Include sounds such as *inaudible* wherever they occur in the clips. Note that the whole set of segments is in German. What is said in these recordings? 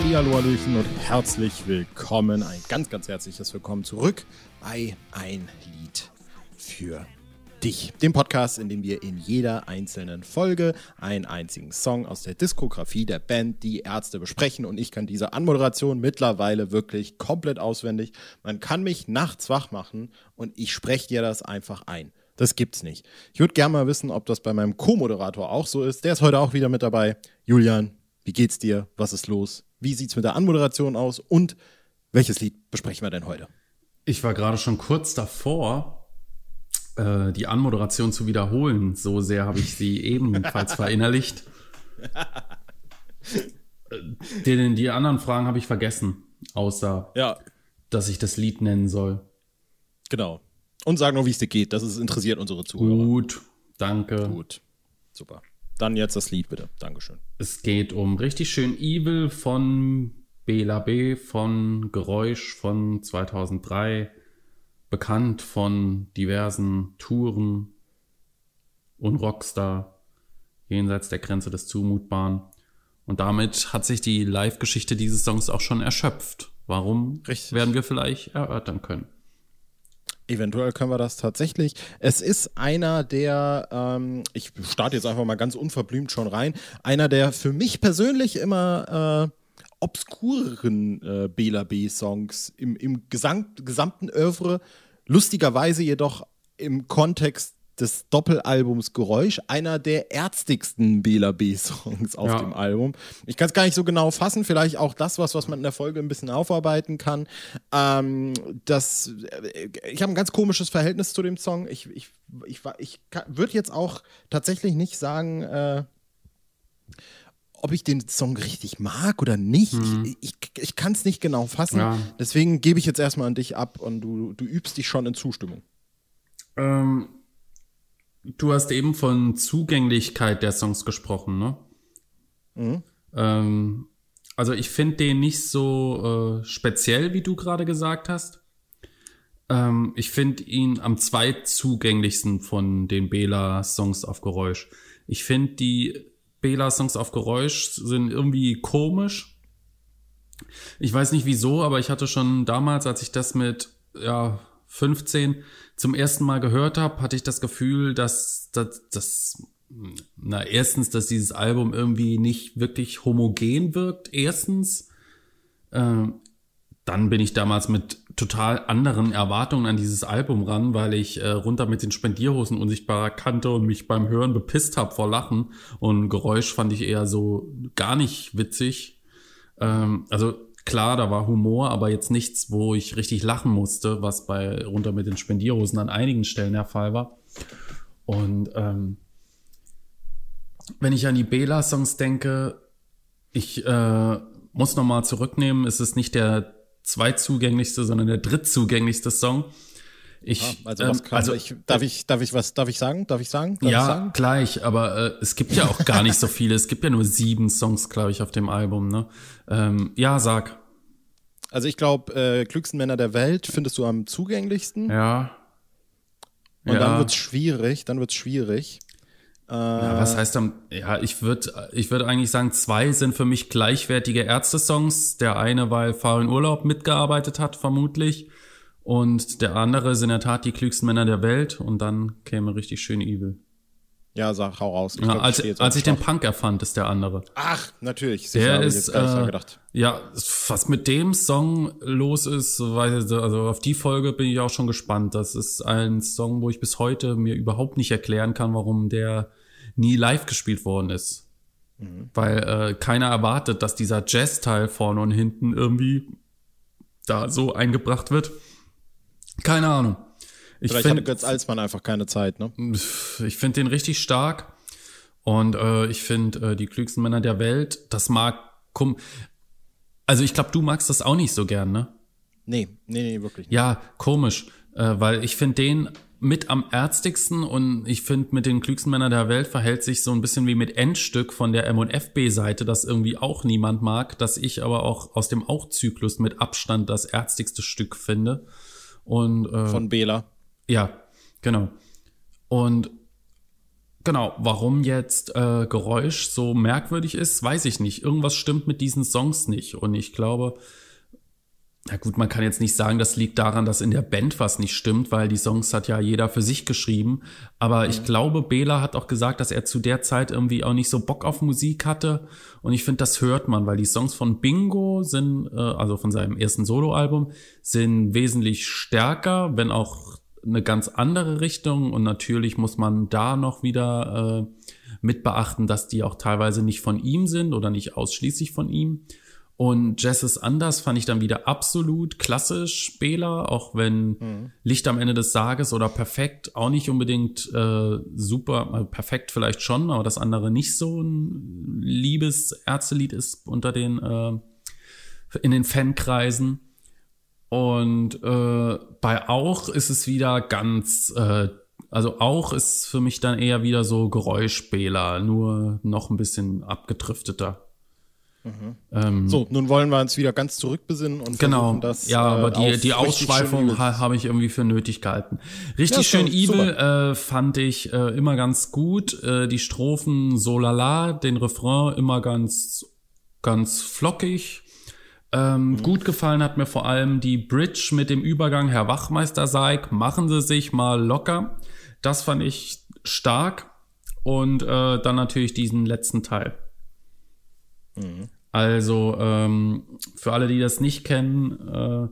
Hallihallo, Hallöchen und herzlich willkommen, ein ganz, ganz herzliches Willkommen zurück bei Ein Lied für dich, dem Podcast, in dem wir in jeder einzelnen Folge einen einzigen Song aus der Diskografie der Band Die Ärzte besprechen und ich kann diese Anmoderation mittlerweile wirklich komplett auswendig. Man kann mich nachts wach machen und ich spreche dir das einfach ein. Das gibt's nicht. Ich würde gerne mal wissen, ob das bei meinem Co-Moderator auch so ist. Der ist heute auch wieder mit dabei. Julian, wie geht's dir? Was ist los? Wie sieht's mit der Anmoderation aus? Und welches Lied besprechen wir denn heute? Ich war gerade schon kurz davor, äh, die Anmoderation zu wiederholen. So sehr habe ich sie ebenfalls verinnerlicht. Äh, den, die anderen Fragen habe ich vergessen, außer Ja, dass ich das Lied nennen soll. genau. Und sag nur, wie es dir geht. Das ist, interessiert unsere Zuhörer. Gut, danke. Gut. Super. Dann jetzt das Lied bitte. Dankeschön. Es geht um richtig schön Evil von Bela B, von Geräusch von 2003, bekannt von diversen Touren und Rockstar, jenseits der Grenze des Zumutbaren. Und damit hat sich die Live-Geschichte dieses Songs auch schon erschöpft. Warum Richtig. werden wir vielleicht erörtern können? Eventuell können wir das tatsächlich. Es ist einer der, ähm, ich starte jetzt einfach mal ganz unverblümt schon rein, einer der für mich persönlich immer äh, obskureren äh, Bela B-Songs im, im Gesang, gesamten Oeuvre. Lustigerweise jedoch im Kontext des Doppelalbums Geräusch einer der ärztigsten Bela B-Songs auf Ja. dem Album. Ich kann es gar nicht so genau fassen, vielleicht auch das, was, was man in der Folge ein bisschen aufarbeiten kann. Ähm, das, äh, ich habe ein ganz komisches Verhältnis zu dem Song. Ich, ich, ich, war- ich würde jetzt auch tatsächlich nicht sagen, äh, ob ich den Song richtig mag oder nicht. Ich, ich, ich kann es nicht genau fassen. Ja. Deswegen gebe ich jetzt erstmal an dich ab und du, du übst dich schon in Zustimmung. Ähm, du hast eben von Zugänglichkeit der Songs gesprochen, ne? Ähm, also ich finde den nicht so äh, speziell, wie du gerade gesagt hast. Ähm, ich finde ihn am zweitzugänglichsten von den Bela-Songs auf Geräusch. Ich finde die Bela-Songs auf Geräusch sind irgendwie komisch. Ich weiß nicht wieso, aber ich hatte schon damals, als ich das mit ja, 15 zum ersten Mal gehört habe, hatte ich das Gefühl, dass dass- dass na erstens, dass dieses Album irgendwie nicht wirklich homogen wirkt. Erstens, ähm, dann bin ich damals mit total anderen Erwartungen an dieses Album ran, weil ich äh, runter mit den Spendierhosen unsichtbarer kannte und mich beim Hören bepisst habe vor Lachen. Und Geräusch fand ich eher so gar nicht witzig. Ähm, also klar, da war Humor, aber jetzt nichts, wo ich richtig lachen musste, was bei runter mit den Spendierhosen an einigen Stellen der Fall war. Und ähm, wenn ich an die Bela-Songs denke, ich äh, muss nochmal zurücknehmen, es ist nicht der zweitzugänglichste, sondern der drittzugänglichste Song. Ich, Also, ähm, was kann, also ich, darf ich, darf ich was, darf ich sagen? Darf ich sagen? Darf ich ja, sagen? gleich, aber äh, es gibt ja auch gar nicht so viele. Es gibt ja nur sieben Songs, glaube ich, auf dem Album. Ne? Ähm, ja, sag. Also ich glaube, äh, klügsten Männer der Welt findest du am zugänglichsten. Ja. Und ja. dann wird's schwierig, dann wird's schwierig. ja, was heißt dann? Ja, ich würde ich würd eigentlich sagen, zwei sind für mich gleichwertige Ärzte-Songs. Der eine, weil Fahr in Urlaub mitgearbeitet hat, vermutlich. Und der andere sind in der Tat die klügsten Männer der Welt. Und dann käme richtig schön Evil. Ja, sag, hau raus. Ich Ja, glaub, als jetzt als ich den. Punk erfand, ist der andere. Ach, natürlich. Sicher, Der ich ist, äh, ja, was mit dem Song los ist, weiß ich, also auf die Folge bin ich auch schon gespannt. Das ist ein Song, wo ich bis heute mir überhaupt nicht erklären kann, warum der nie live gespielt worden ist. Weil äh, keiner erwartet, dass dieser Jazz-Teil vorne und hinten irgendwie da so eingebracht wird. Keine Ahnung. Ich Vielleicht hatte finde Götz Alsmann einfach keine Zeit, ne? ich finde den richtig stark. Und äh, ich finde äh, die klügsten Männer der Welt, das mag kum Also ich glaube, du magst das auch nicht so gern, ne? Nee, nee, nee, wirklich nicht. Ja, komisch, äh, weil ich finde den mit am ärztigsten und ich finde mit den klügsten Männern der Welt verhält sich so ein bisschen wie mit Endstück von der M&FB-Seite, das irgendwie auch niemand mag, das ich aber auch aus dem Auch-Zyklus mit Abstand das ärztigste Stück finde. Und äh, Von Bela. Ja, genau. Und Genau, warum jetzt äh, Geräusch so merkwürdig ist, weiß ich nicht. Irgendwas stimmt mit diesen Songs nicht. Und ich glaube, na gut, man kann jetzt nicht sagen, das liegt daran, dass in der Band was nicht stimmt, weil die Songs hat ja jeder für sich geschrieben. Aber mhm. ich glaube, Bela hat auch gesagt, dass er zu der Zeit irgendwie auch nicht so Bock auf Musik hatte. Und ich finde, das hört man, weil die Songs von Bingo sind, äh, also von seinem ersten Soloalbum, sind wesentlich stärker, wenn auch eine ganz andere Richtung. Und natürlich muss man da noch wieder äh, mit beachten, dass die auch teilweise nicht von ihm sind oder nicht ausschließlich von ihm. Und Jazz ist anders fand ich dann wieder absolut klassisch Bela, auch wenn mhm. Licht am Ende des Tages oder perfekt auch nicht unbedingt äh, super, also perfekt vielleicht schon, aber das andere nicht so ein liebes Ärztelied ist unter den äh, in den Fankreisen. Und äh, bei auch ist es wieder ganz, äh, also auch ist für mich dann eher wieder so Geräuschbela, nur noch ein bisschen abgedrifteter. Mhm. Ähm, so, nun wollen wir uns wieder ganz zurückbesinnen und genau, das. Ja, aber äh, die, die Ausschweifung ha, habe ich irgendwie für nötig gehalten. Richtig ja, schön Evil äh, fand ich äh, immer ganz gut. Äh, die Strophen so lala, den Refrain immer ganz, ganz flockig. Ähm, mhm. Gut gefallen hat mir vor allem die Bridge mit dem Übergang Herr Wachmeister Seig, machen Sie sich mal locker. Das fand ich stark. Und äh, dann natürlich diesen letzten Teil. Mhm. Also ähm, für alle, die das nicht kennen, äh,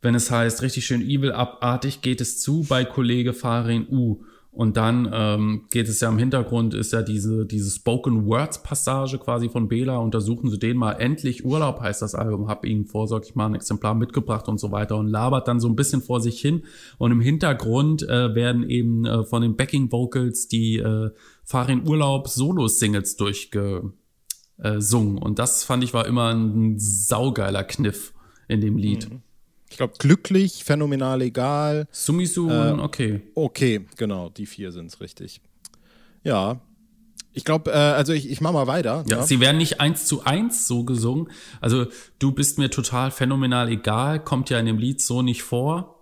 wenn es heißt richtig schön evil abartig, geht es zu bei Kollege Farin U. Und dann ähm, geht es ja im Hintergrund, ist ja diese, diese Spoken Words Passage quasi von Bela. Untersuchen Sie den mal. Endlich Urlaub heißt das Album. Hab Ihnen vorsorglich mal ein Exemplar mitgebracht und so weiter und labert dann so ein bisschen vor sich hin. Und im Hintergrund äh, werden eben äh, von den Backing Vocals die äh, Farin Urlaub Solo-Singles durchge äh, sungen. Und das fand ich war immer ein saugeiler Kniff in dem Lied. Mhm. Ich glaube, glücklich, phänomenal egal. Sumisun, äh, okay. Okay, genau, die vier sind es richtig. Ja. Ich glaube, äh, also ich, ich mach mal weiter. Ja, ja, sie werden nicht eins zu eins so gesungen. Also du bist mir total phänomenal egal, kommt ja in dem Lied so nicht vor.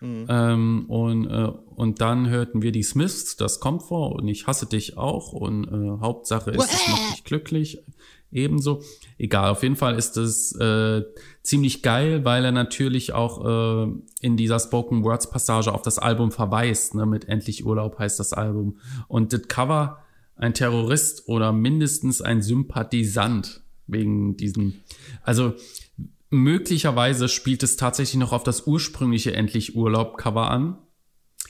Mhm. Ähm, und, äh, und dann hörten wir die Smiths, das kommt vor und ich hasse dich auch und äh, Hauptsache ist, es macht dich glücklich. Ebenso. Egal, auf jeden Fall ist es äh, ziemlich geil, weil er natürlich auch äh, in dieser Spoken Words Passage auf das Album verweist. Ne? Mit Endlich Urlaub heißt das Album. Und das Cover ein Terrorist oder mindestens ein Sympathisant wegen diesen. Also möglicherweise spielt es tatsächlich noch auf das ursprüngliche Endlich Urlaub-Cover an.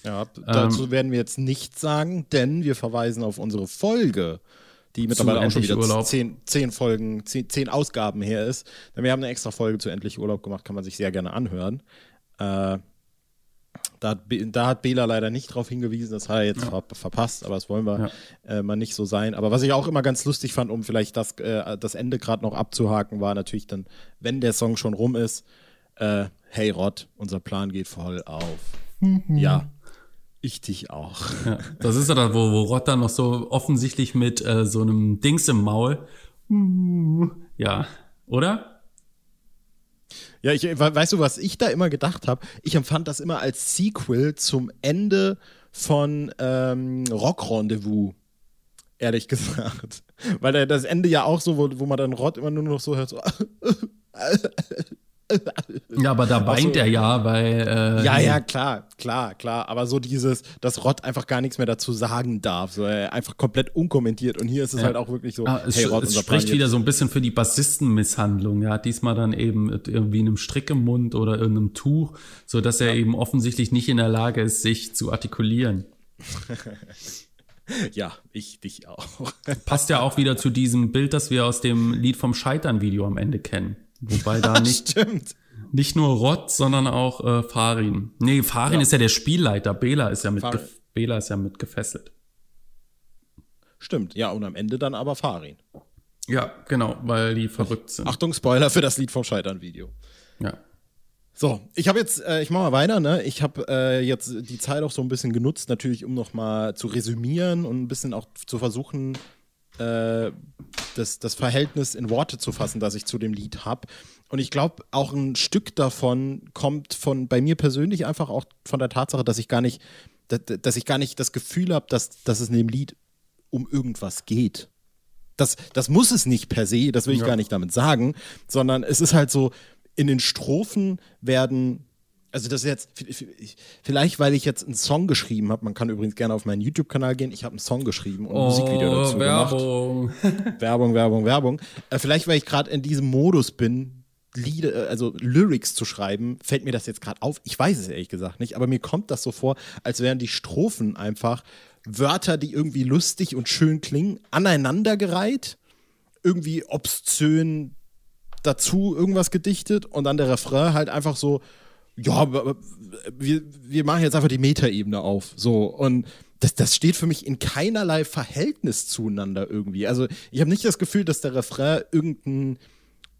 Ja, dazu ähm, werden wir jetzt nichts sagen, denn wir verweisen auf unsere Folge, die mittlerweile auch schon wieder zehn, zehn, Folgen, zehn, zehn, Ausgaben her ist. Denn wir haben eine extra Folge zu Endlich Urlaub gemacht, kann man sich sehr gerne anhören. Äh, da hat, da hat Bela leider nicht drauf hingewiesen, das hat er jetzt ja. ver verpasst, aber das wollen wir ja. äh, mal nicht so sein. Aber was ich auch immer ganz lustig fand, um vielleicht das, äh, das Ende gerade noch abzuhaken, war natürlich dann, wenn der Song schon rum ist, äh, hey Rod, unser Plan geht voll auf. Mhm. Ja, ich dich auch. Ja, das ist ja da, wo, wo Rod dann noch so offensichtlich mit äh, so einem Dings im Maul. Ja, oder? Ja, ich, weißt du, was ich da immer gedacht habe? Ich empfand das immer als Sequel zum Ende von ähm, Rock Rendezvous. Ehrlich *laughs* gesagt. Weil das Ende ja auch so, wo, wo man dann Rott immer nur noch so hört, so *laughs* *laughs* Ja, aber da weint also, er ja, weil. Äh, ja, ja, klar, klar, klar. Aber so dieses, dass Rott einfach gar nichts mehr dazu sagen darf. So, er einfach komplett unkommentiert. Und hier ist es ja. halt auch wirklich so. Ah, es, hey, Rott, es spricht wieder so ein bisschen für die Bassistenmisshandlung. Ja, diesmal dann eben irgendwie einem Strick im Mund oder irgendeinem Tuch, so dass er ja. eben offensichtlich nicht in der Lage ist, sich zu artikulieren. *laughs* ja, ich dich auch. Passt ja auch wieder zu diesem Bild, das wir aus dem Lied vom Scheitern-Video am Ende kennen. Wobei *laughs* da nicht, nicht nur Rott, sondern auch äh, Farin. Nee, Farin ja. ist ja der Spielleiter. Bela ist ja mit, Bela ist ja mit gefesselt. Stimmt, ja, und am Ende dann aber Farin. Ja, genau, weil die verrückt sind. Achtung, Spoiler für das Lied vom Scheitern-Video. Ja. So, ich habe jetzt, äh, ich mache mal weiter, ne? Ich habe äh, jetzt die Zeit auch so ein bisschen genutzt, natürlich, um nochmal zu resümieren und ein bisschen auch zu versuchen, äh, das, das Verhältnis in Worte zu fassen, das ich zu dem Lied habe. Und ich glaube, auch ein Stück davon kommt von bei mir persönlich einfach auch von der Tatsache, dass ich gar nicht, dass, dass ich gar nicht das Gefühl habe, dass, dass es in dem Lied um irgendwas geht. Das, das muss es nicht per se, das will ich Ja. gar nicht damit sagen, sondern es ist halt so, in den Strophen werden, also das ist jetzt, vielleicht weil ich jetzt einen Song geschrieben habe, man kann übrigens gerne auf meinen YouTube-Kanal gehen, ich habe einen Song geschrieben und ein Musikvideo dazu gemacht. Oh, Werbung. *laughs* Werbung, Werbung, Werbung. Äh, vielleicht, weil ich gerade in diesem Modus bin, Lieder, äh, also Lyrics zu schreiben, fällt mir das jetzt gerade auf. Ich weiß es ehrlich gesagt nicht, aber mir kommt das so vor, als wären die Strophen einfach Wörter, die irgendwie lustig und schön klingen, aneinandergereiht, irgendwie obszön dazu irgendwas gedichtet und dann der Refrain halt einfach so, ja, wir, wir machen jetzt einfach die Metaebene auf. So. Und das, das steht für mich in keinerlei Verhältnis zueinander irgendwie. Also ich habe nicht das Gefühl, dass der Refrain irgendein,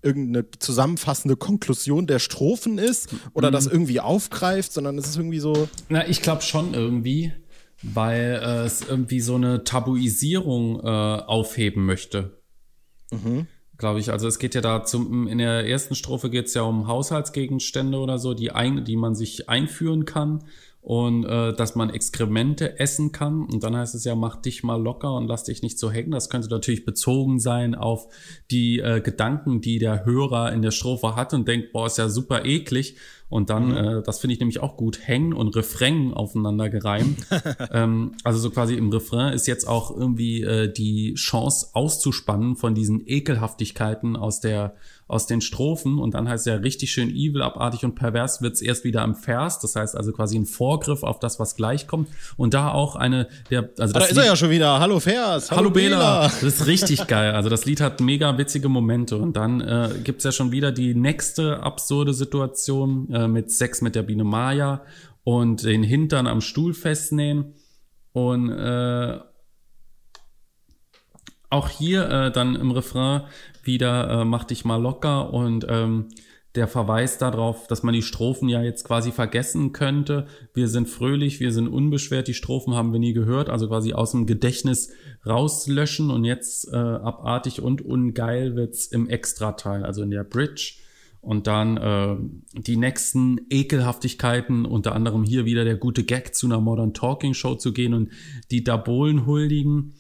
irgendeine zusammenfassende Konklusion der Strophen ist oder das irgendwie aufgreift, sondern es ist irgendwie so. Na, ich glaube schon irgendwie, weil äh, es irgendwie so eine Tabuisierung äh, aufheben möchte. Glaube ich. Also es geht ja da zum, in der ersten Strophe geht es ja um Haushaltsgegenstände oder so, die, ein, die man sich einführen kann und äh, dass man Exkremente essen kann. Und dann heißt es ja, mach dich mal locker und lass dich nicht so hängen. Das könnte natürlich bezogen sein auf die äh, Gedanken, die der Hörer in der Strophe hat und denkt, boah, ist ja super eklig. Und dann, äh, das finde ich nämlich auch gut, hängen und Refrain aufeinander gereimt. *laughs* ähm, also so quasi im Refrain ist jetzt auch irgendwie äh, die Chance auszuspannen von diesen Ekelhaftigkeiten aus der aus den Strophen und dann heißt es ja richtig schön evil, abartig und pervers wird's erst wieder am Vers. Das heißt also quasi ein Vorgriff auf das, was gleich kommt. Und da auch eine der also Ah, da das ist er ja schon wieder. Hallo Vers. Hallo Bela. Das ist richtig *laughs* geil. Also das Lied hat mega witzige Momente. Und dann äh, gibt's ja schon wieder die nächste absurde Situation äh, mit Sex mit der Biene Maya und den Hintern am Stuhl festnehmen. Und äh, auch hier äh, dann im Refrain wieder äh, mach dich mal locker und ähm, der Verweis darauf, dass man die Strophen ja jetzt quasi vergessen könnte. Wir sind fröhlich, wir sind unbeschwert, die Strophen haben wir nie gehört, also quasi aus dem Gedächtnis rauslöschen und jetzt äh, abartig und ungeil wird's im Extrateil, also in der Bridge. Und dann äh, die nächsten Ekelhaftigkeiten, unter anderem hier wieder der gute Gag zu einer Modern Talking Show zu gehen und die Dabolen huldigen.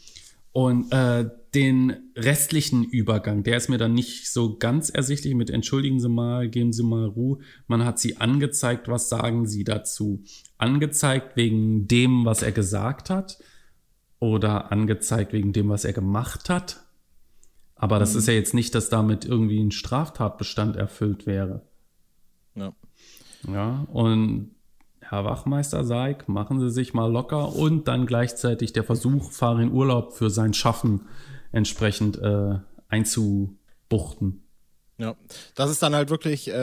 Und äh, den restlichen Übergang, der ist mir dann nicht so ganz ersichtlich mit entschuldigen Sie mal, geben Sie mal Ruhe. Man hat sie angezeigt, was sagen Sie dazu? Angezeigt wegen dem, was er gesagt hat oder angezeigt wegen dem, was er gemacht hat. Aber das ist ja jetzt nicht, dass damit irgendwie ein Straftatbestand erfüllt wäre. Ja. Ja, und Herr Wachmeister Seig, machen Sie sich mal locker und dann gleichzeitig der Versuch, fahre in Urlaub für sein Schaffen entsprechend äh, einzubuchten. Ja, das ist dann halt wirklich, äh,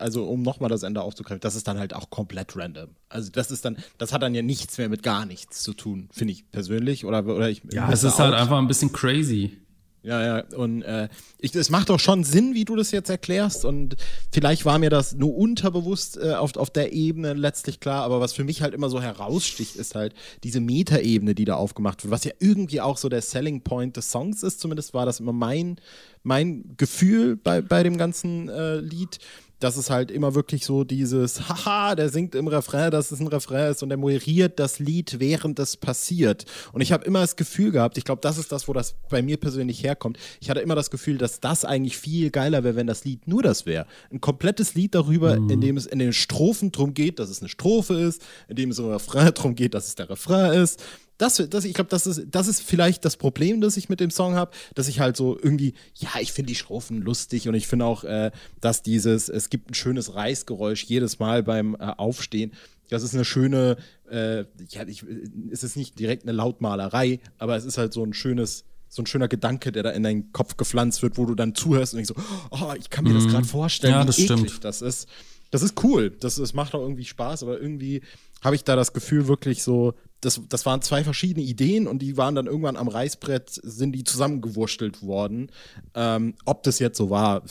also um nochmal das Ende aufzugreifen, das ist dann halt auch komplett random. Also das ist dann, das hat dann ja nichts mehr mit gar nichts zu tun, finde ich persönlich. Oder, oder ich Ja, es ist halt einfach ein bisschen crazy. Ja, ja, und äh, ich, es macht doch schon Sinn, wie du das jetzt erklärst. Und vielleicht war mir das nur unterbewusst äh, auf, auf der Ebene letztlich klar. Aber was für mich halt immer so heraussticht, ist halt diese Metaebene, die da aufgemacht wird. Was ja irgendwie auch so der Selling Point des Songs ist. Zumindest war das immer mein, mein Gefühl bei, bei dem ganzen äh, Lied. Dass es halt immer wirklich so dieses, *laughs* haha, der singt im Refrain, dass es ein Refrain ist und der moderiert das Lied, während es passiert. Und ich habe immer das Gefühl gehabt, ich glaube, das ist das, wo das bei mir persönlich herkommt. Ich hatte immer das Gefühl, dass das eigentlich viel geiler wäre, wenn das Lied nur das wäre. Ein komplettes Lied darüber, in dem es in den Strophen drum geht, dass es eine Strophe ist, in dem es im Refrain drum geht, dass es der Refrain ist. Das, das, ich glaube, das ist, das ist vielleicht das Problem, das ich mit dem Song habe, dass ich halt so irgendwie, ja, ich finde die Strophen lustig und ich finde auch, äh, dass dieses, es gibt ein schönes Reißgeräusch jedes Mal beim äh, Aufstehen. Das ist eine schöne, äh, ja, ich, es ist nicht direkt eine Lautmalerei, aber es ist halt so ein schönes, so ein schöner Gedanke, der da in deinen Kopf gepflanzt wird, wo du dann zuhörst und denkst so, oh, ich kann mir das gerade vorstellen, Ja, wie das eklig stimmt. das ist. Das ist cool. Das, das macht auch irgendwie Spaß, aber irgendwie habe ich da das Gefühl wirklich so, das, das waren zwei verschiedene Ideen und die waren dann irgendwann am Reißbrett, sind die zusammengewurstelt worden. Ähm, ob das jetzt so war,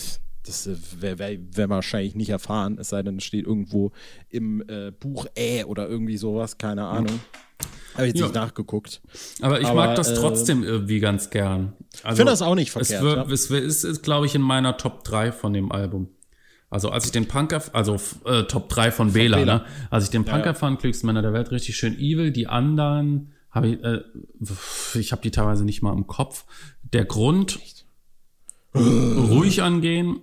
das äh, wäre wär, wär wahrscheinlich nicht erfahren, es sei denn, es steht irgendwo im äh, Buch Äh oder irgendwie sowas, keine Ahnung. Habe ich jetzt Ja. nicht nachgeguckt. Aber ich Aber, mag das äh, trotzdem irgendwie ganz gern. Also, Finde das auch nicht verkehrt, Es, wird, ja. es, wird- es ist, glaube ich, in meiner Top 3 von dem Album. Also als ich den Punker, also äh, Top 3 von Bela, ne? Als ich den Punker ja. fand, Klügsten Männer der Welt, richtig schön evil. Die anderen Habe ich, äh, ich habe die teilweise nicht mal im Kopf. Der Grund, ruhig angehen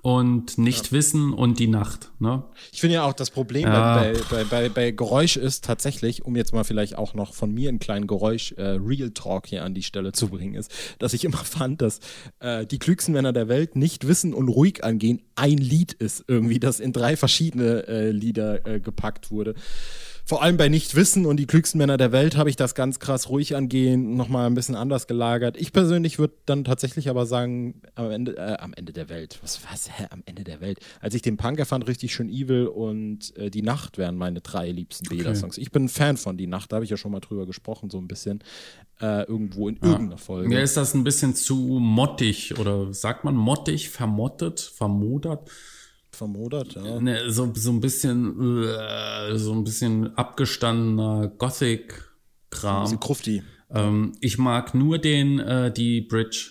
und nicht ja. wissen und die Nacht. Ne? Ich finde ja auch das Problem ja. bei, bei, bei, bei, Geräusch ist tatsächlich, um jetzt mal vielleicht auch noch von mir einen kleinen Geräusch äh, Real Talk hier an die Stelle zu bringen, ist, dass ich immer *laughs* fand, dass äh, die klügsten Männer der Welt nicht wissen und ruhig angehen ein Lied ist irgendwie, das in drei verschiedene äh, Lieder äh, gepackt wurde vor allem bei Nichtwissen und die klügsten Männer der Welt habe ich das ganz krass ruhig angehen, nochmal ein bisschen anders gelagert. Ich persönlich würde dann tatsächlich aber sagen, am Ende, äh, am Ende der Welt. Was, was, hä, am Ende der Welt? Als ich den Punker fand, richtig schön evil und äh, Die Nacht wären meine drei liebsten okay. Bela-Songs. Ich bin ein Fan von Die Nacht, da habe ich ja schon mal drüber gesprochen, so ein bisschen. Äh, irgendwo in ja. irgendeiner Folge. Mir ist das ein bisschen zu mottig oder sagt man mottig, vermottet, vermodert? Vermodert, ja. Ne, so, so ein bisschen, äh, so ein bisschen abgestandener Gothic-Kram. Ein Krufti. Ähm, ich mag nur den, äh, die Bridge.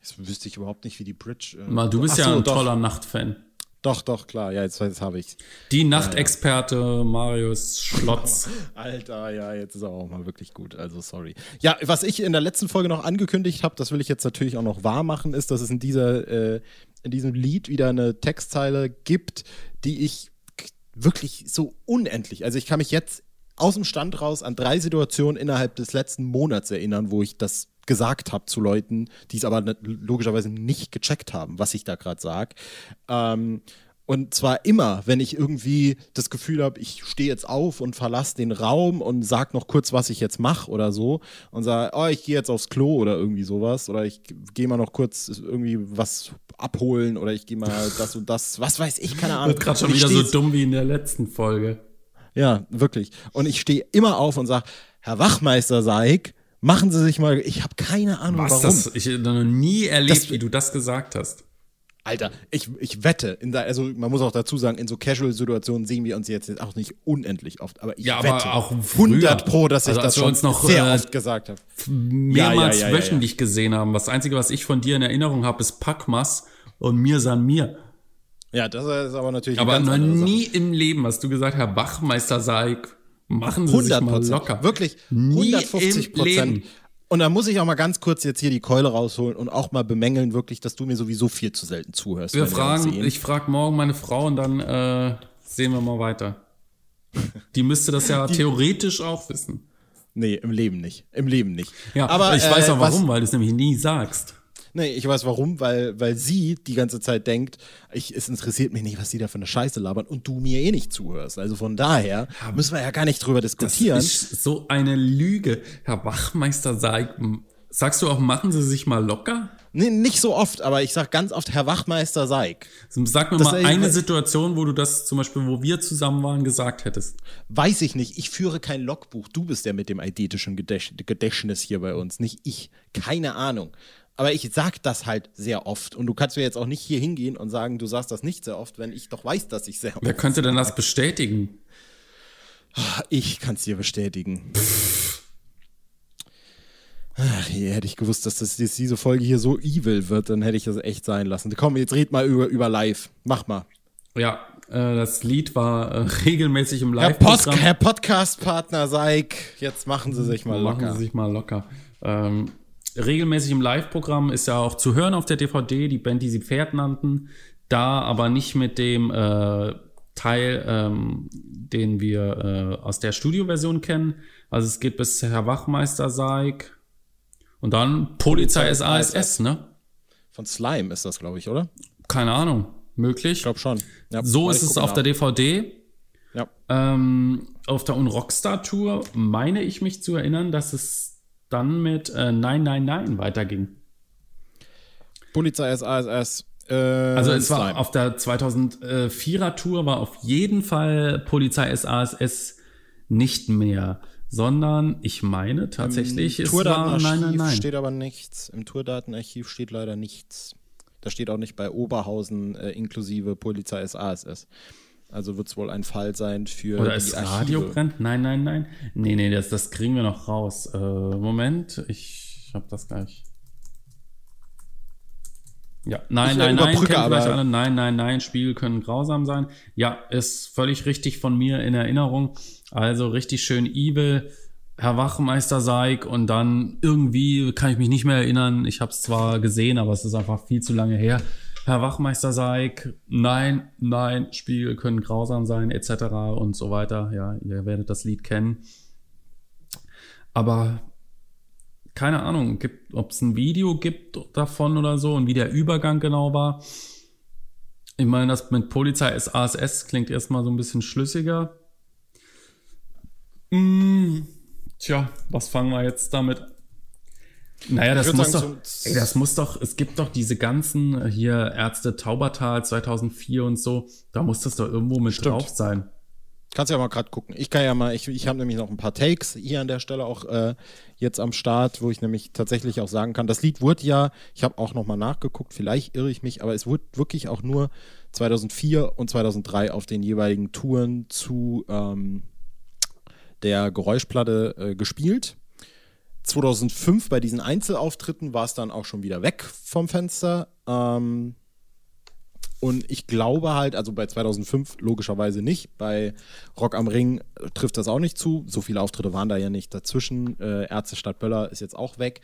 Jetzt wüsste ich überhaupt nicht, wie die Bridge. Äh, Mal, du bist ja so, ein doch. toller Nachtfan. Doch, doch, klar. Ja, jetzt, jetzt habe ich Die Nachtexperte ja. Marius Schlotz. *laughs* Alter, ja, jetzt ist er auch mal wirklich gut. Also, sorry. Ja, was ich in der letzten Folge noch angekündigt habe, das will ich jetzt natürlich auch noch wahr machen, ist, dass es in dieser, äh, in diesem Lied wieder eine Textzeile gibt, die ich wirklich so unendlich, also ich kann mich jetzt aus dem Stand raus an drei Situationen innerhalb des letzten Monats erinnern, wo ich das gesagt habe zu Leuten, die es aber ne, logischerweise nicht gecheckt haben, was ich da gerade sage. Ähm, und zwar immer, wenn ich irgendwie das Gefühl habe, ich stehe jetzt auf und verlasse den Raum und sag noch kurz, was ich jetzt mache oder so und sage, oh, ich gehe jetzt aufs Klo oder irgendwie sowas oder ich gehe mal noch kurz irgendwie was abholen oder ich gehe mal *laughs* das und das, was weiß ich, keine Ahnung. Wird gerade schon wieder so dumm wie in der letzten Folge. Ja, wirklich. Und ich stehe immer auf und sage, Herr Wachmeister Seig, machen Sie sich mal, ich habe keine Ahnung, was warum. Das, ich habe noch nie erlebt, das, wie du das gesagt hast. Alter, ich, ich wette, der, also man muss auch dazu sagen, in so Casual-Situationen sehen wir uns jetzt auch nicht unendlich oft, aber ich ja, wette aber auch 100 pro, dass ich also, das schon noch, sehr äh, oft gesagt habe. Mehrmals ja, ja, wöchentlich gesehen haben. Das Einzige, was ich von dir in Erinnerung habe, ist Packmas und mir san mir. Ja, das ist aber natürlich. Aber noch nie im Leben hast du gesagt, Herr Bachmeister Saik, machen Sie sich mal locker. Wirklich, 150 Prozent. Und da muss ich auch mal ganz kurz jetzt hier die Keule rausholen und auch mal bemängeln, wirklich, dass du mir sowieso viel zu selten zuhörst. Wir fragen, wir ich frage morgen meine Frau und dann äh, sehen wir mal weiter. Die müsste das ja *laughs* die, theoretisch auch wissen. Nee, im Leben nicht. Im Leben nicht. Ja, aber ich äh, weiß auch warum, was, weil du es nämlich nie sagst. Nee, ich weiß warum, weil, weil sie die ganze Zeit denkt, ich, es interessiert mich nicht, was sie da für eine Scheiße labern und du mir eh nicht zuhörst. Also von daher müssen wir ja gar nicht drüber diskutieren. Das ist so eine Lüge. Herr Wachmeister, sag, sagst du auch, machen Sie sich mal locker? Nee, nicht so oft, aber ich sag ganz oft Herr Wachmeister Seig. Sag mir das mal eine Situation, wo du das zum Beispiel, wo wir zusammen waren, gesagt hättest. Weiß ich nicht. Ich führe kein Logbuch. Du bist der mit dem eidetischen Gedächtnis hier bei uns, nicht ich. Keine Ahnung. Aber ich sag das halt sehr oft. Und du kannst mir jetzt auch nicht hier hingehen und sagen, du sagst das nicht sehr oft, wenn ich doch weiß, dass ich sehr oft. Wer könnte denn das bestätigen? Ich kann es dir bestätigen. Ach, hier hätte ich gewusst, dass das, dass diese Folge hier so evil wird, dann hätte ich das echt sein lassen. Komm, jetzt red mal über, über live. Mach mal. Ja, äh, das Lied war äh, regelmäßig im Live-Programm. Herr, Herr Podcast-Partner Seik, jetzt machen Sie sich mal locker. Machen Sie sich mal locker. Ähm, regelmäßig im Live-Programm ist ja auch zu hören auf der DVD, die Band, die sie Pferd nannten. Da aber nicht mit dem äh, Teil, ähm, den wir äh, aus der Studioversion kennen. Also es geht bis Herr Wachmeister Seig und dann Polizei, SASS, ne? Von Slime ist das, glaube ich, oder? Keine Ahnung. Möglich. Ich glaube schon. Ja, so ist es auf nach. der DVD. Ja. Ähm, auf der Unrockstar-Tour meine ich mich zu erinnern, dass es dann mit äh, 999 weiterging. Polizei SASS. Äh, also es war auf der 2004er Tour war auf jeden Fall Polizei SASS nicht mehr, sondern ich meine tatsächlich Im Tourdatenarchiv steht aber nichts. Im Tourdatenarchiv steht leider nichts. Da steht auch nicht bei Oberhausen äh, inklusive Polizei SASS. Also wird es wohl ein Fall sein für. Oder ist Radio brennt? Nein, nein, nein. Nee, nee, das, das kriegen wir noch raus. Äh, Moment, ich hab das gleich. Ja, nein, nein, nein, aber- alle. Nein, nein, nein, Spiegel können grausam sein. Ja, ist völlig richtig von mir in Erinnerung. Also richtig schön evil. Herr Wachmeister Seig und dann irgendwie kann ich mich nicht mehr erinnern. Ich habe es zwar gesehen, aber es ist einfach viel zu lange her. Herr Wachmeister Seig, nein, nein, Spiegel können grausam sein, etc. und so weiter. Ja, ihr werdet das Lied kennen. Aber keine Ahnung, gibt, ob es ein Video gibt davon oder so und wie der Übergang genau war. Ich meine, das mit Polizei SASS klingt erstmal so ein bisschen schlüssiger. Mm, tja, was fangen wir jetzt damit? Naja, das muss sagen, doch, ey, das muss doch, es gibt doch diese ganzen äh, hier Ärzte Taubertal 2004 und so, da muss das doch irgendwo mit Stimmt. drauf sein. Kannst ja mal gerade gucken. Ich kann ja mal, ich, ich habe nämlich noch ein paar Takes hier an der Stelle auch äh, jetzt am Start, wo ich nämlich tatsächlich auch sagen kann, das Lied wurde ja, ich habe auch noch mal nachgeguckt, vielleicht irre ich mich, aber es wurde wirklich auch nur 2004 und 2003 auf den jeweiligen Touren zu ähm, der Geräuschplatte äh, gespielt. 2005 bei diesen Einzelauftritten war es dann auch schon wieder weg vom Fenster. Ähm, und ich glaube halt, also bei 2005 logischerweise nicht. Bei Rock am Ring äh, trifft das auch nicht zu. So viele Auftritte waren da ja nicht dazwischen. Äh, Ärzte Stadt Böller ist jetzt auch weg.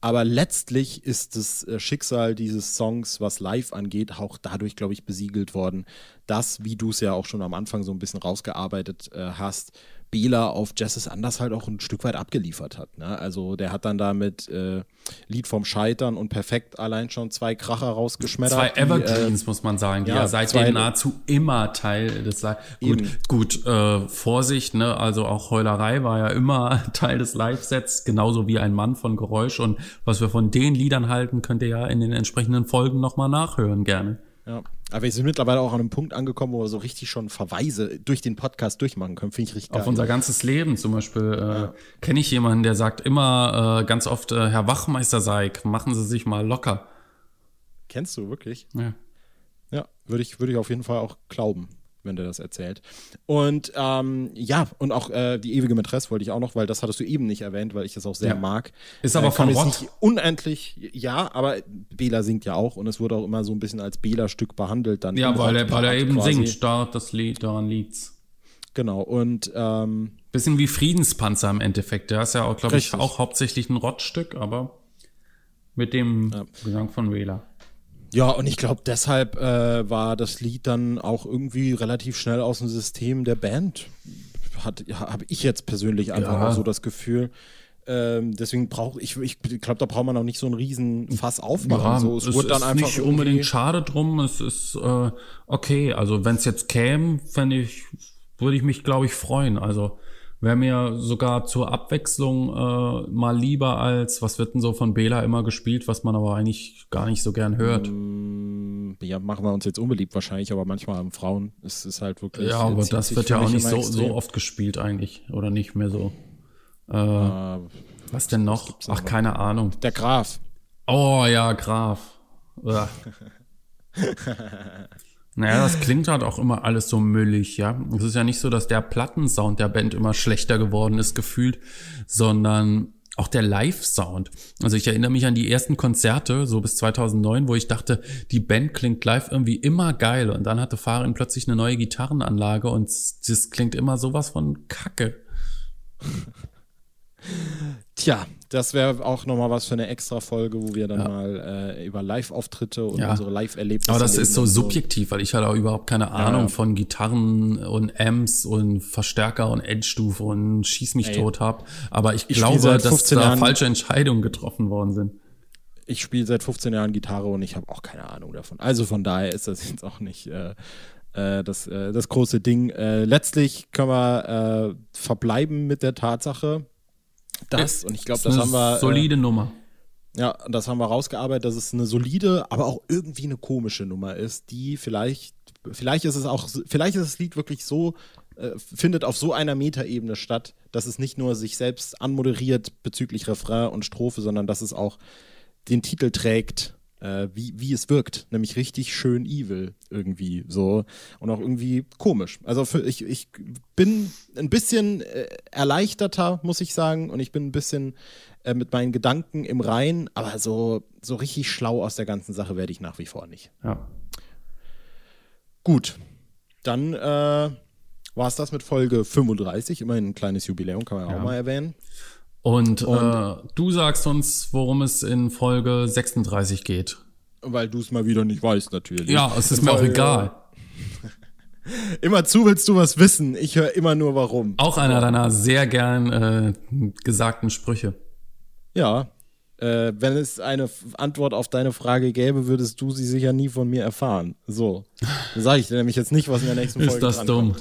Aber letztlich ist das äh, Schicksal dieses Songs, was live angeht, auch dadurch, glaube ich, besiegelt worden, dass, wie du es ja auch schon am Anfang so ein bisschen rausgearbeitet äh, hast, Bela auf is Anders halt auch ein Stück weit abgeliefert hat. Ne? Also der hat dann da mit äh, Lied vom Scheitern und perfekt allein schon zwei Kracher rausgeschmettert. Zwei die, äh, Evergreens, muss man sagen, die ja, ja, seitdem nahezu immer Teil des Live. Gut, gut, äh, Vorsicht, ne, also auch Heulerei war ja immer *laughs* Teil des Live-Sets, genauso wie ein Mann von Geräusch. Und was wir von den Liedern halten, könnt ihr ja in den entsprechenden Folgen nochmal nachhören, gerne. Ja. Aber wir sind mittlerweile auch an einem Punkt angekommen, wo wir so richtig schon Verweise durch den Podcast durchmachen können. Finde ich richtig geil. Auf unser ganzes Leben zum Beispiel äh, kenne ich jemanden, der sagt immer äh, ganz oft, äh, Herr Wachmeister Seig, machen Sie sich mal locker. Kennst du wirklich? Ja. Ja, würde ich, würde ich auf jeden Fall auch glauben, wenn der das erzählt. Und ähm, ja, und auch äh, die ewige Mätresse wollte ich auch noch, weil das hattest du eben nicht erwähnt, weil ich das auch sehr Ja. mag. Ist aber Äh, von Rott. unendlich, ja, aber Bela singt ja auch und es wurde auch immer so ein bisschen als Bela-Stück behandelt. Dann Ja, weil er, weil er eben quasi. singt, da das Lied, daran liegt's. Genau, und ähm, Bisschen wie Friedenspanzer im Endeffekt. Der ist ja auch, glaube ich, auch hauptsächlich ein Rottstück, aber mit dem Gesang von Wähler. Ja, und ich glaube, deshalb äh, war das Lied dann auch irgendwie relativ schnell aus dem System der Band. Habe ich jetzt persönlich einfach Ja. auch so das Gefühl. Ähm, deswegen brauche ich, ich glaube, da braucht man auch nicht so einen riesen Fass aufmachen. so, es, dann ist einfach nicht unbedingt schade drum. Es ist äh, okay. Also wenn es jetzt käme, fände ich, würde ich mich, glaube ich, freuen. Also wäre mir sogar zur Abwechslung äh, mal lieber als, was wird denn so von Bela immer gespielt, was man aber eigentlich gar nicht so gern hört. Ja, machen wir uns jetzt unbeliebt wahrscheinlich, aber manchmal haben Frauen, es ist halt wirklich. ja, aber das wird ja auch nicht so, extrem. so oft gespielt eigentlich. Oder nicht mehr so. Äh, Äh, was denn noch? Ach, keine Ahnung. der Graf. Oh ja, Graf. *laughs* Naja, das klingt halt auch immer alles so müllig, ja. Es ist ja nicht so, dass der Plattensound der Band immer schlechter geworden ist, gefühlt, sondern auch der Live-Sound. Also ich erinnere mich an die ersten Konzerte, so bis 2009, wo ich dachte, die Band klingt live irgendwie immer geil. Und dann hatte Farin plötzlich eine neue Gitarrenanlage und das klingt immer sowas von Kacke. Tja, das wäre auch nochmal was für eine extra Folge, wo wir dann mal äh, über Live-Auftritte und Ja. unsere Live-Erlebnisse. Aber das ist so subjektiv, weil ich halt auch überhaupt keine Ahnung ja. von Gitarren und Amps und Verstärker und Endstufe und Schieß mich Ey. tot hab. Aber ich, Ich glaube, dass 15 da Jahren- falsche Entscheidungen getroffen worden sind. Ich spiele seit 15 Jahren Gitarre und ich habe auch keine Ahnung davon. Also von daher ist das jetzt auch nicht äh, äh, das, äh, das große Ding. Äh, letztlich können wir äh, verbleiben mit der Tatsache, dass, und ich glaube, das eine haben wir. Äh, solide Nummer. Ja, das haben wir rausgearbeitet, dass es eine solide, aber auch irgendwie eine komische Nummer ist, die vielleicht, vielleicht ist es auch, vielleicht ist das Lied wirklich so, äh, findet auf so einer Metaebene statt, dass es nicht nur sich selbst anmoderiert bezüglich Refrain und Strophe, sondern dass es auch den Titel trägt, äh, wie, wie es wirkt, nämlich richtig schön evil irgendwie so und auch irgendwie komisch. Also für, ich, ich bin ein bisschen äh, erleichterter, muss ich sagen, und ich bin ein bisschen äh, mit meinen Gedanken im Rein, aber so, so richtig schlau aus der ganzen Sache werde ich nach wie vor nicht. Ja. Gut, dann äh, war es das mit Folge 35, immerhin ein kleines Jubiläum, kann man ja. auch mal erwähnen. Und, Und äh, du sagst uns, worum es in Folge 36 geht. Weil du es mal wieder nicht weißt, natürlich. Ja, es ist mir auch egal. *laughs* Immer zu willst du was wissen. Ich höre immer nur warum. Auch einer deiner sehr gern äh, gesagten Sprüche. Ja. Äh, wenn es eine Antwort auf deine Frage gäbe, würdest du sie sicher nie von mir erfahren. So. Dann sage ich dir nämlich jetzt nicht, was in der nächsten Folge ist. Ist das dumm?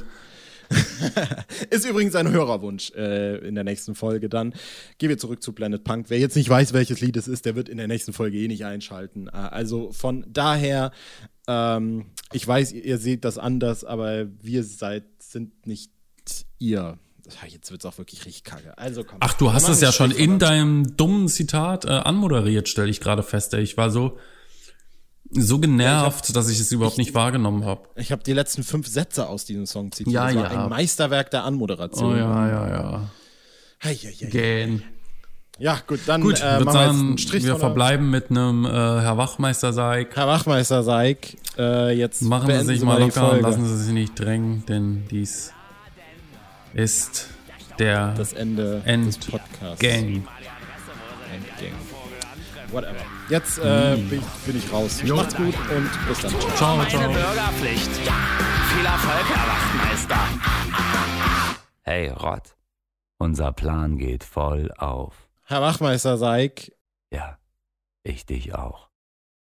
*laughs* ist übrigens ein Hörerwunsch äh, in der nächsten Folge dann. Gehen wir zurück zu Planet Punk. Wer jetzt nicht weiß, welches Lied es ist, der wird in der nächsten Folge eh nicht einschalten. Äh, also von daher, ähm, ich weiß, ihr seht das anders, aber wir seid, sind nicht ihr. Jetzt wird es auch wirklich richtig kacke. Also komm. Ach, du hast es ja schon in deinem dummen Zitat äh, anmoderiert, stelle ich gerade fest. Ey. Ich war so, so genervt, ja, hab, dass ich es überhaupt ich, nicht wahrgenommen habe. Ich habe die letzten fünf Sätze aus diesem Song zitiert. Ja, das war ja. ein Meisterwerk der Anmoderation. Oh ja, ja, ja. Hei, hei, hei. Gähn. Ja, gut, dann gut, äh, machen sagen, wir einen Strich Wir verbleiben mit einem äh, Herr Wachmeister Seig. Herr Wachmeister Seig, äh, jetzt machen Sie sich mal locker und lassen Sie sich nicht drängen, denn dies ist der das Ende End des Podcasts. Gang. Endgang. Whatever. Jetzt äh, bin, ich, bin, ich, raus. Jo. Macht's gut und bis dann. Ciao, ciao. Meine Bürgerpflicht. Viel Erfolg, Herr Wachtmeister. Hey, Rott. Unser Plan geht voll auf. Herr Wachmeister Seig. Ja, ich dich auch.